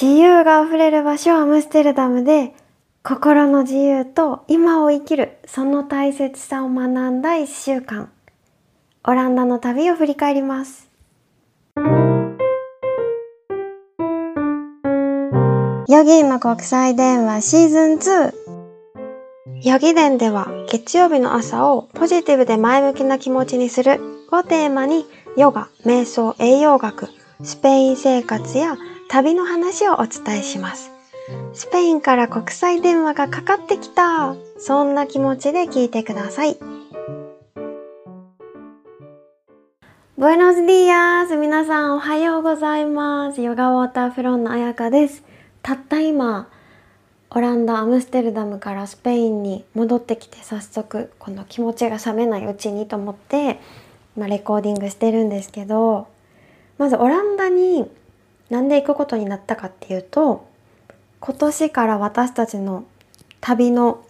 自由があふれる場所アムステルダムで心の自由と今を生きるその大切さを学んだ1週間。オランダの旅を振り返ります。ヨギーマ国際電話シーズン2ヨギ伝では月曜日の朝をポジティブで前向きな気持ちにするをテーマにヨガ、瞑想、栄養学、スペイン生活や旅の話をお伝えします。スペインから国際電話がかかってきたそんな気持ちで聞いてください。ブエノスディアス皆さんおはようございます。ヨガウォーターフロンのあやかです。たった今オランダアムステルダムからスペインに戻ってきて早速この気持ちが冷めないうちにと思って、まあ、レコーディングしてるんですけどまずオランダになんで行くことになったかっていうと今年から私たちの旅の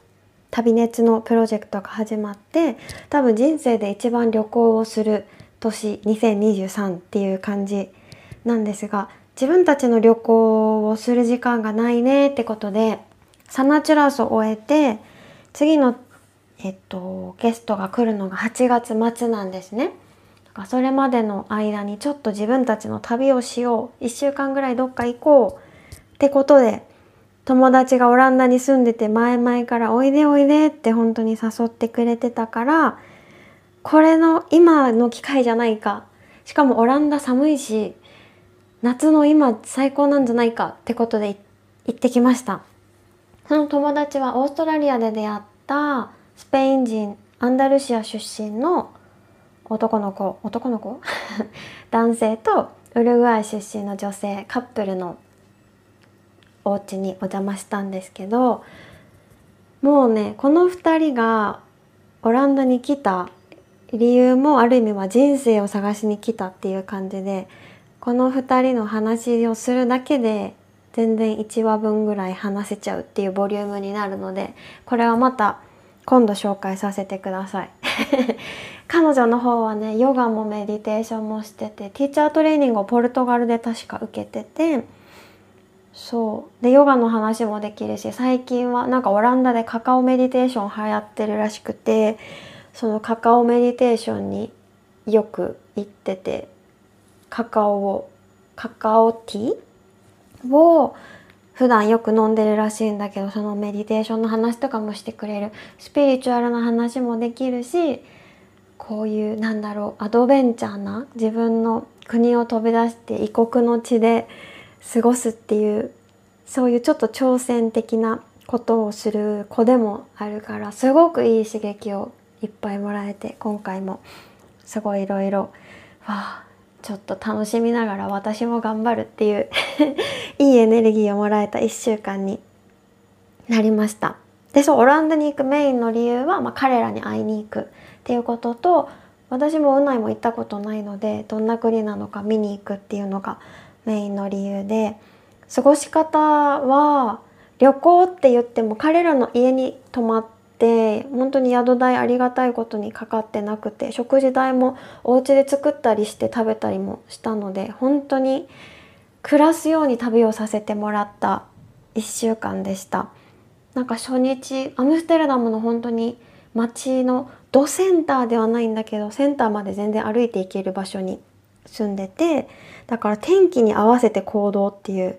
旅熱のプロジェクトが始まって多分人生で一番旅行をする年2023っていう感じなんですが自分たちの旅行をする時間がないねってことでサナチュラスを終えて次の、えっと、ゲストが来るのが8月末なんですね。まそれまでの間にちょっと自分たちの旅をしよう。1週間ぐらいどっか行こう。ってことで友達がオランダに住んでて前々から「おいでおいで」って本当に誘ってくれてたからこれの今の機会じゃないか。しかもオランダ寒いし夏の今最高なんじゃないかってことで行ってきました。その友達はオーストラリアで出会ったスペイン人アンダルシア出身の男の子男の子？男性とウルグアイ出身の女性カップルのお家にお邪魔したんですけどもうねこの2人がオランダに来た理由もある意味は人生を探しに来たっていう感じでこの2人の話をするだけで全然1話分ぐらい話せちゃうっていうボリュームになるのでこれはまた今度紹介させてください。彼女の方はねヨガもメディテーションもしててティーチャートレーニングをポルトガルで確か受けててそう。でヨガの話もできるし最近はなんかオランダでカカオメディテーション流行ってるらしくてそのカカオメディテーションによく行っててカカオをカカオティーを普段よく飲んでるらしいんだけどそのメディテーションの話とかもしてくれる。スピリチュアルな話もできるしこういうなんだろうアドベンチャーな自分の国を飛び出して異国の地で過ごすっていうそういうちょっと挑戦的なことをする子でもあるからすごくいい刺激をいっぱいもらえて今回もすごいいろいろわあちょっと楽しみながら私も頑張るっていう いいエネルギーをもらえた1週間になりました。でそうオランダに行くメインの理由は、まあ、彼らに会いに行くっていうことと私もウナイも行ったことないのでどんな国なのか見に行くっていうのがメインの理由で過ごし方は旅行って言っても彼らの家に泊まってて本当に宿代ありがたいことにかかってなくて食事代もお家で作ったりして食べたりもしたので本当に暮らすように旅をさせてもらった1週間でした。なんか初日アムステルダムの本当に街のドセンターではないんだけどセンターまで全然歩いていける場所に住んでてだから天気に合わせて行動っていう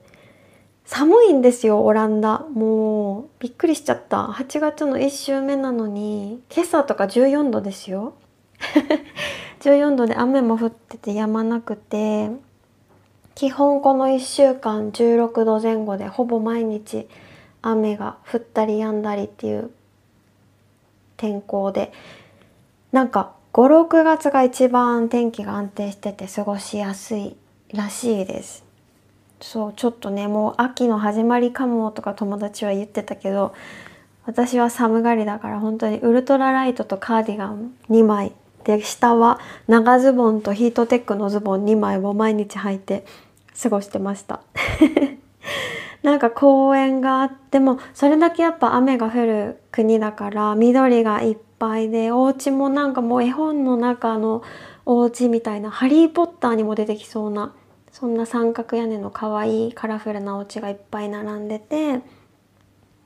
寒いんですよオランダ。もうびっくりしちゃった。8月の1週目なのに今朝とか14度ですよ。14度で雨も降ってて止まなくて基本この1週間16度前後でほぼ毎日雨が降ったり止んだりっていう天候でなんか56月が一番天気が安定してて過ごしやすいらしいです。そうちょっとねもう秋の始まりかもとか友達は言ってたけど私は寒がりだから本当にウルトラライトとカーディガン2枚で下は長ズボンとヒートテックのズボン2枚を毎日履いて過ごしてました。なんか公園があってもそれだけやっぱ雨が降る国だから緑がいっぱいでお家もなんかもう絵本の中のお家みたいな「ハリー・ポッター」にも出てきそうなそんな三角屋根の可愛いカラフルなお家がいっぱい並んでて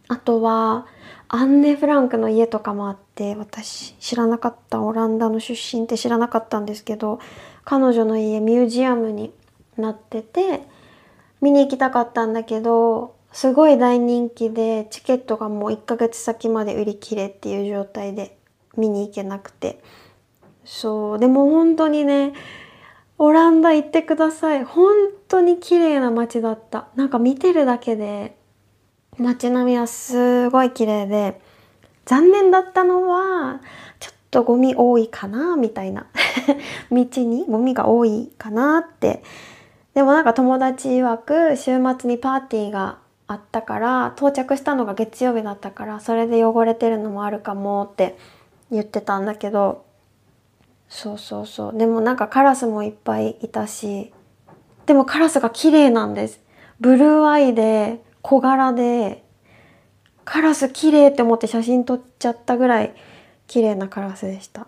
あとはアンネ・フランクの家とかもあって私知らなかったオランダの出身って知らなかったんですけど彼女の家ミュージアムになってて見に行きたかったんだけどすごい大人気でチケットがもう1ヶ月先まで売り切れっていう状態で見に行けなくて。そうでも本当にねオランダ行ってください。本当に綺麗な街だった。なんか見てるだけで街並みはすごい綺麗で残念だったのはちょっとゴミ多いかなみたいな。道にゴミが多いかなって。でもなんか友達曰く週末にパーティーがあったから到着したのが月曜日だったからそれで汚れてるのもあるかもって言ってたんだけどそうそうそう。でもなんかカラスもいっぱいいたしでもカラスが綺麗なんです。ブルーアイで小柄でカラス綺麗って思って写真撮っちゃったぐらい綺麗なカラスでした。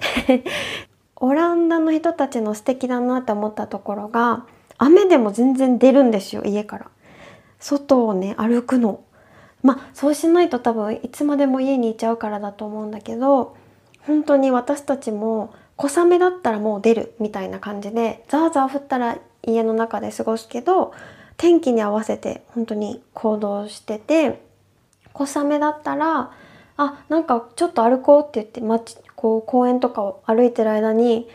オランダの人たちの素敵だなって思ったところが雨でも全然出るんですよ家から。外をね歩くの。まあそうしないと多分いつまでも家にいちゃうからだと思うんだけど本当に私たちも小雨だったらもう出るみたいな感じでザーザー降ったら家の中で過ごすけど天気に合わせて本当に行動してて小雨だったらあなんかちょっと歩こうって言って街こう公園とかを歩いてる間に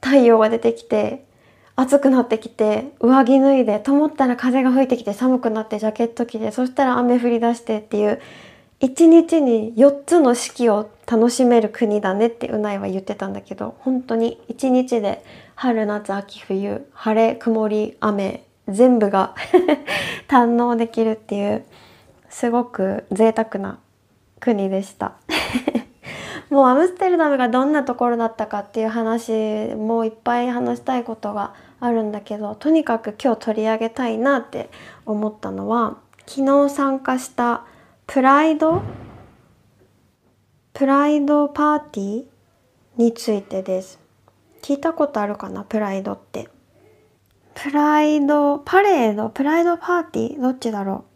太陽が出てきて暑くなってきて上着脱いでと思ったら風が吹いてきて寒くなってジャケット着てそしたら雨降り出してっていう一日に4つの四季を楽しめる国だねってうないは言ってたんだけど本当に一日で春夏秋冬晴れ曇り雨全部が 堪能できるっていうすごく贅沢な国でした。もうアムステルダムがどんなところだったかっていう話もういっぱい話したいことがあるんだけどとにかく今日取り上げたいなって思ったのは昨日参加したプライド？プライドパーティーについてです。聞いたことあるかな？プライドって。プライド、パレード、プライドパーティー？どっちだろ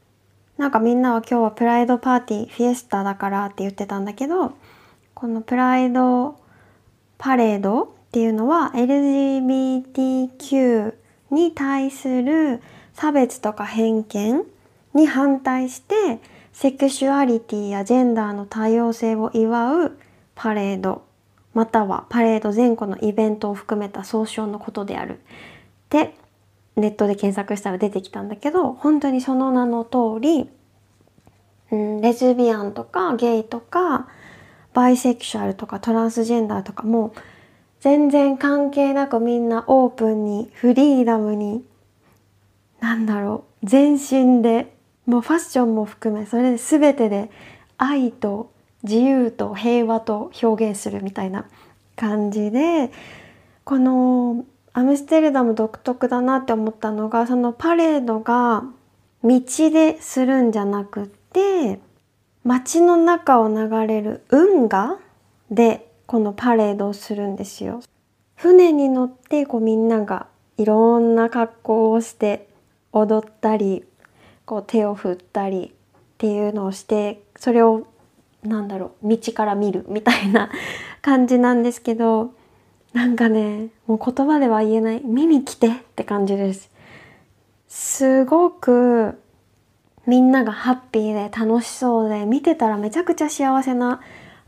う？なんかみんなは今日はプライドパーティー、フィエスタだからって言ってたんだけど、このプライドパレードっていうのは LGBTQ に対する差別とか偏見に反対してセクシュアリティやジェンダーの多様性を祝うパレードまたはパレード前後のイベントを含めた総称のことである。ってネットで検索したら出てきたんだけど本当にその名の通り、うん、レズビアンとかゲイとかバイセクシュアルとかトランスジェンダーとかも全然関係なくみんなオープンにフリーダムになんだろう全身でもうファッションも含めそれで全てで愛と自由と平和と表現するみたいな感じでこのアムステルダム独特だなって思ったのがそのパレードが道でするんじゃなくって街の中を流れる運河でこのパレードをするんですよ。船に乗ってこうみんながいろんな格好をして踊ったりこう手を振ったりっていうのをしてそれをなんだろう道から見るみたいな 感じなんですけどなんかねもう言葉では言えない見に来てって感じです。すごくみんながハッピーで楽しそうで見てたらめちゃくちゃ幸せな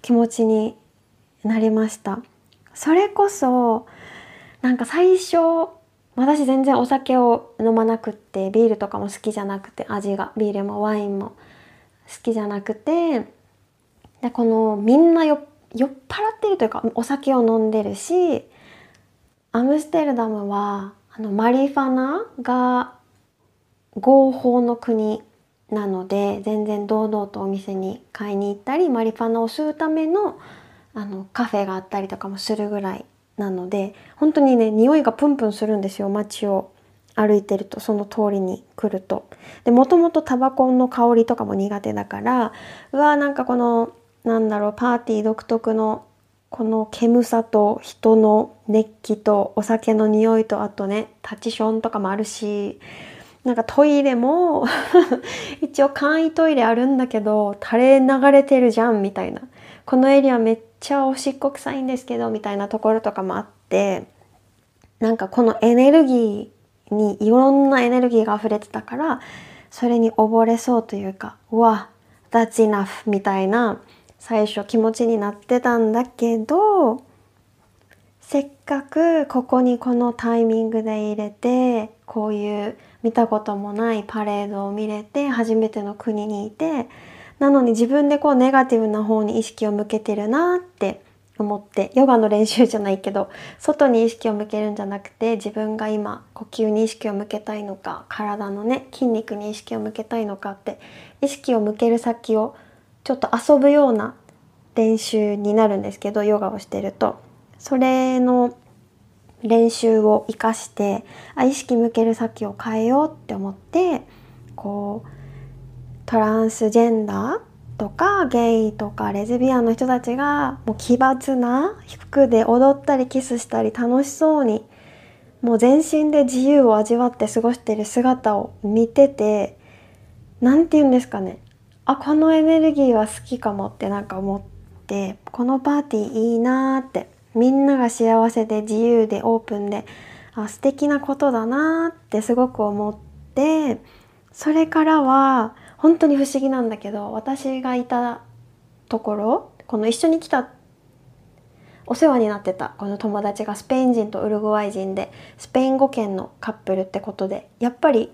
気持ちになりましたそれこそなんか最初私全然お酒を飲まなくってビールとかも好きじゃなくて味がビールもワインも好きじゃなくてでこのみんな酔っ払ってるというかお酒を飲んでるしアムステルダムはあのマリファナが合法の国なので全然堂々とお店に買いに行ったりマリファナを吸うためのあのカフェがあったりとかもするぐらいなので本当にね匂いがプンプンするんですよ街を歩いてるとその通りに来ると。でもともとタバコの香りとかも苦手だからうわーなんかこのなんだろうパーティー独特のこの煙さと人の熱気とお酒の匂いとあとねタチションとかもあるしなんかトイレも 一応簡易トイレあるんだけど垂れ流れてるじゃんみたいなこのエリアめっちゃおしっこ臭いんですけどみたいなところとかもあってなんかこのエネルギーにいろんなエネルギーが溢れてたからそれに溺れそうというかうわ that's enough みたいな最初気持ちになってたんだけどせっかくここにこのタイミングで入れてこういう見たこともないパレードを見れて初めての国にいてなのに自分でこうネガティブな方に意識を向けてるなって思ってヨガの練習じゃないけど外に意識を向けるんじゃなくて自分が今呼吸に意識を向けたいのか体のね筋肉に意識を向けたいのかって意識を向ける先をちょっと遊ぶような練習になるんですけどヨガをしてると。それの練習を生かしてあ意識向ける先を変えようって思ってこうトランスジェンダーとかゲイとかレズビアンの人たちがもう奇抜な服で踊ったりキスしたり楽しそうにもう全身で自由を味わって過ごしてる姿を見てて何て言うんですかね。あこのエネルギーは好きかもってなんか思ってこのパーティーいいなーってみんなが幸せで自由でオープンであ素敵なことだなーってすごく思ってそれからは本当に不思議なんだけど私がいたところこの一緒に来たお世話になってたこの友達がスペイン人とウルグアイ人でスペイン語圏のカップルってことでやっぱり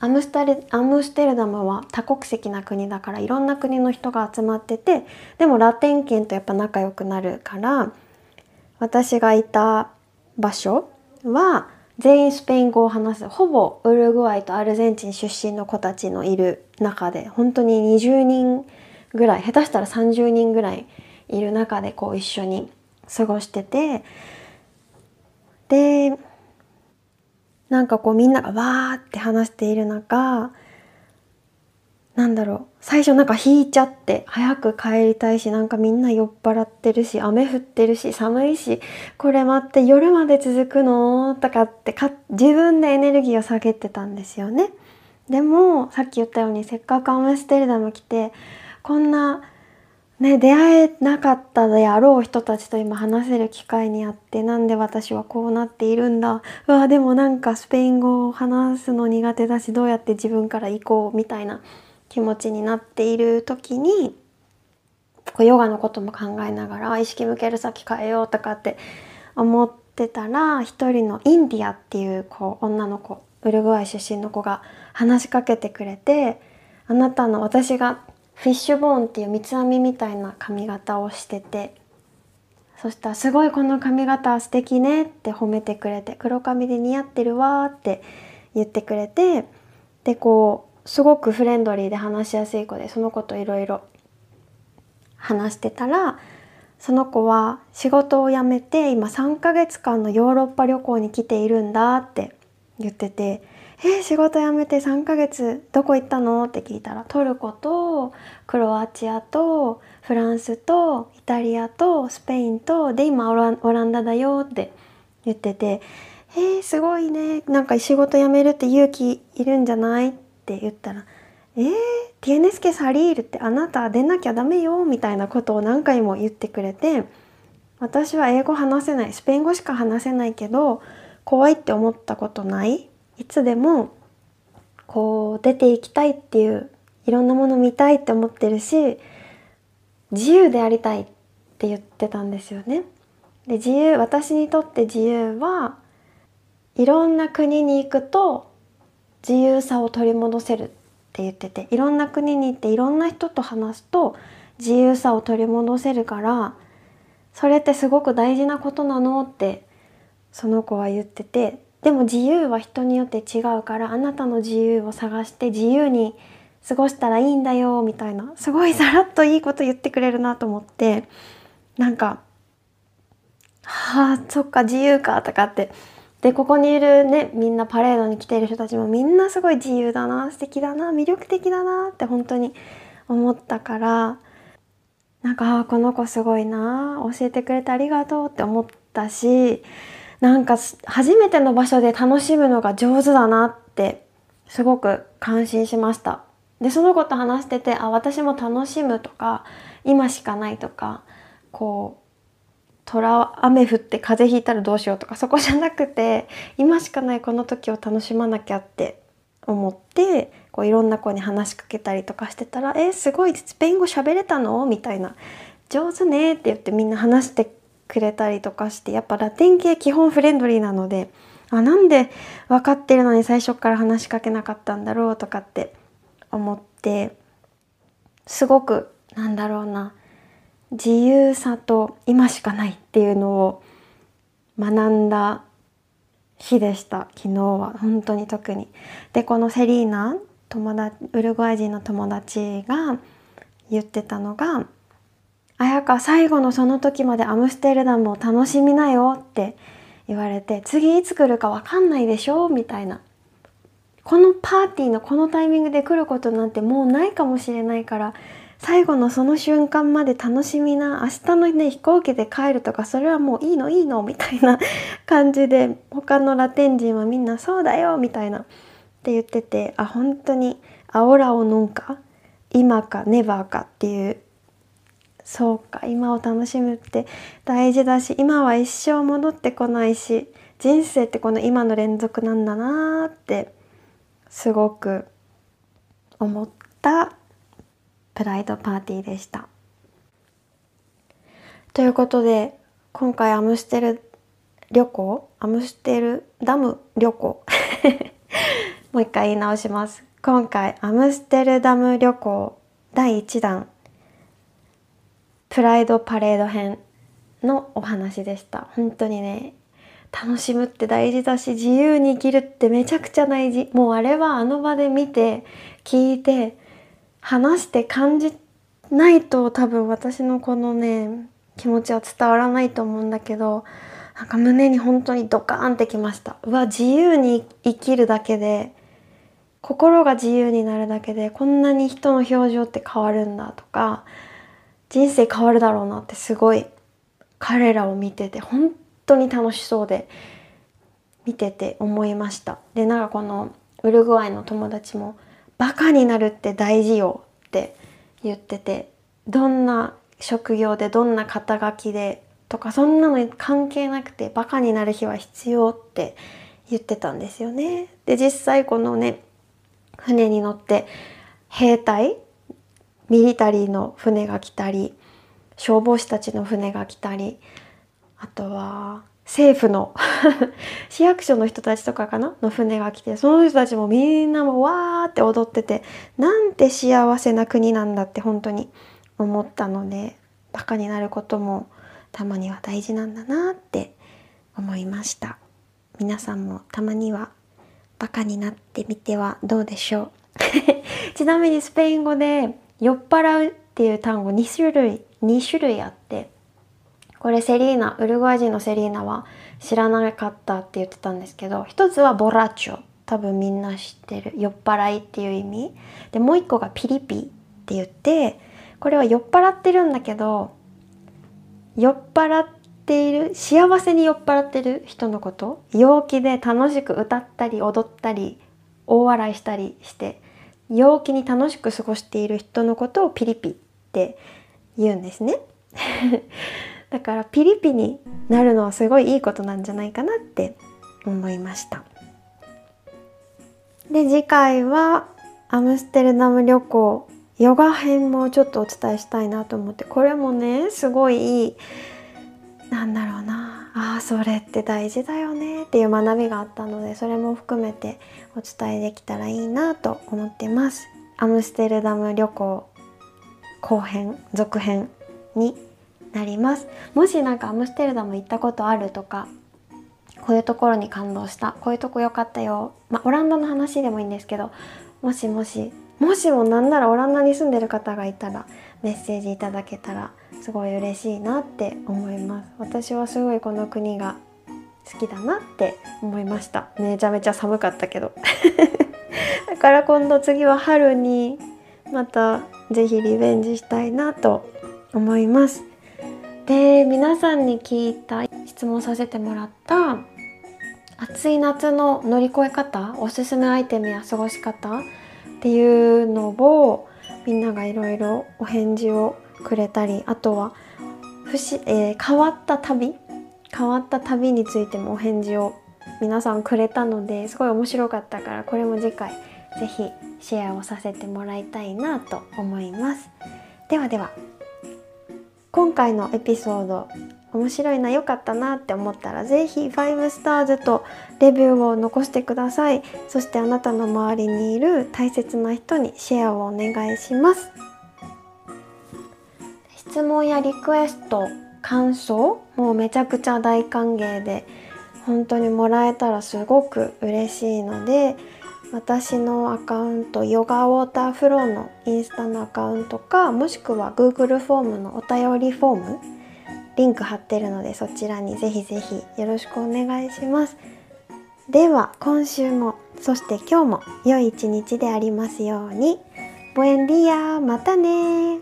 アムスタルアムステルダムは多国籍な国だからいろんな国の人が集まっててでもラテン圏とやっぱ仲良くなるから私がいた場所は全員スペイン語を話すほぼウルグアイとアルゼンチン出身の子たちのいる中で本当に20人ぐらい下手したら30人ぐらいいる中でこう一緒に過ごしててでなんかこうみんながわーって話している中なんだろう。最初なんか引いちゃって早く帰りたいしなんかみんな酔っ払ってるし雨降ってるし寒いしこれ待って夜まで続くのとかってか自分でエネルギーを下げてたんですよね。でもさっき言ったようにせっかくアムステルダム来てこんなね出会えなかったであろう人たちと今話せる機会にあってなんで私はこうなっているんだ？うわでもなんかスペイン語を話すの苦手だしどうやって自分から行こう？みたいな。気持ちになっている時にこうヨガのことも考えながら意識向ける先変えようとかって思ってたら一人のインディアっていうこう女の子ウルグアイ出身の子が話しかけてくれてあなたの私がフィッシュボーンっていう三つ編みみたいな髪型をしててそしたら「すごいこの髪型素敵ね」って褒めてくれて「黒髪で似合ってるわ」って言ってくれてでこうすごくフレンドリーで話しやすい子でその子といろいろ話してたらその子は仕事を辞めて今3ヶ月間のヨーロッパ旅行に来ているんだって言ってて「えー、仕事辞めて3ヶ月どこ行ったの?」って聞いたらトルコとクロアチアとフランスとイタリアとスペインとで今オランダだよって言ってて「えー、すごいねなんか仕事辞めるって勇気いるんじゃない?」ってって言ったら「えー、tienes que salir」ってあなた出なきゃダメよみたいなことを何回も言ってくれて私は英語話せないスペイン語しか話せないけど怖いって思ったことない？いつでもこう出ていきたいっていういろんなもの見たいって思ってるし自由でありたいって言ってたんですよね。で自由私にとって自由はいろんな国に行くと自由さを取り戻せるって言ってていろんな国に行っていろんな人と話すと自由さを取り戻せるからそれってすごく大事なことなのってその子は言っててでも自由は人によって違うからあなたの自由を探して自由に過ごしたらいいんだよみたいなすごいさらっといいこと言ってくれるなと思ってなんかはあそっか自由かとかってでここにいるねみんなパレードに来ている人たちもみんなすごい自由だな素敵だな魅力的だなって本当に思ったからなんかあこの子すごいな教えてくれてありがとうって思ったしなんか初めての場所で楽しむのが上手だなってすごく感心しました。でその子と話しててあ私も楽しむとか今しかないとかこう虎雨降って風邪ひいたらどうしようとかそこじゃなくて今しかないこの時を楽しまなきゃって思ってこういろんな子に話しかけたりとかしてたら「えすごいスペイン語喋れたの?」みたいな「上手ね」って言ってみんな話してくれたりとかしてやっぱラテン系基本フレンドリーなのであなんで分かってるのに最初から話しかけなかったんだろうとかって思ってすごくなんだろうな自由さと今しかないっていうのを学んだ日でした昨日は本当に特に。でこのセリーナ友達ウルグアイ人の友達が言ってたのが「綾香最後のその時までアムステルダムを楽しみなよ」って言われて「次いつ来るか分かんないでしょ」みたいな。このパーティーのこのタイミングで来ることなんてもうないかもしれないから最後のその瞬間まで楽しみな明日のね飛行機で帰るとかそれはもういいのいいのみたいな 感じで他のラテン人はみんなそうだよみたいなって言っててあ本当にアオラを飲んか今かネバーかっていうそうか今を楽しむって大事だし今は一生戻ってこないし人生ってこの今の連続なんだなーってすごく思った。プライドパーティーでした。ということで今回アムステル旅行アムステルダム旅行。もう一回言い直します。今回アムステルダム旅行第1弾プライドパレード編のお話でした。本当にね楽しむって大事だし自由に生きるってめちゃくちゃ大事。もうあれはあの場で見て聞いて話して感じないと多分私のこのね気持ちは伝わらないと思うんだけどなんか胸に本当にドカーンってきました。うわ自由に生きるだけで心が自由になるだけでこんなに人の表情って変わるんだとか人生変わるだろうなってすごい彼らを見てて本当に楽しそうで見てて思いました。でなんかこのウルグアイの友達もバカになるって大事よって言っててどんな職業でどんな肩書きでとかそんなの関係なくてバカになる日は必要って言ってたんですよね。で実際このね船に乗って兵隊ミリタリーの船が来たり消防士たちの船が来たりあとは政府の 市役所の人たちとかかな？の船が来てその人たちもみんなもわーって踊っててなんて幸せな国なんだって本当に思ったのでバカになることもたまには大事なんだなって思いました。皆さんもたまにはバカになってみてはどうでしょう？ちなみにスペイン語で酔っ払うっていう単語2種類2種類あってこれセリーナウルグアイ人のセリーナは知らなかったって言ってたんですけど一つはボラチョ。多分みんな知ってる。酔っ払いっていう意味。でもう一個がピリピって言ってこれは酔っ払ってるんだけど酔っ払っている幸せに酔っ払ってる人のこと。陽気で楽しく歌ったり踊ったり大笑いしたりして陽気に楽しく過ごしている人のことをピリピって言うんですね。だからピリピになるのはすごいいいことなんじゃないかなって思いました。で次回はアムステルダム旅行ヨガ編もちょっとお伝えしたいなと思ってこれもねすごいいいなんだろうなあそれって大事だよねっていう学びがあったのでそれも含めてお伝えできたらいいなと思ってます。アムステルダム旅行後編続編になります。もし何かアムステルダム行ったことあるとかこういうところに感動したこういうとこ良かったよまあ、オランダの話でもいいんですけどもしもしもしもなんならオランダに住んでる方がいたらメッセージいただけたらすごい嬉しいなって思います。私はすごいこの国が好きだなって思いました。めちゃめちゃ寒かったけど。だから今度次は春にまた是非リベンジしたいなと思います。で皆さんに聞いた質問させてもらった暑い夏の乗り越え方おすすめアイテムや過ごし方っていうのをみんながいろいろお返事をくれたりあとは不し、えー、変わった旅変わった旅についてもお返事を皆さんくれたのですごい面白かったからこれも次回是非シェアをさせてもらいたいなと思います。ではでは。今回のエピソード面白いな良かったなって思ったら是非5スターズとレビューを残してください。そしてあなたの周りにいる大切な人にシェアをお願いします。質問やリクエスト感想もうめちゃくちゃ大歓迎で本当にもらえたらすごく嬉しいので私のアカウントヨガウォーターフローのインスタのアカウントかもしくは Google フォームのお便りフォームリンク貼ってるのでそちらにぜひぜひよろしくお願いします。では今週もそして今日も良い一日でありますように。ボエンディアまたね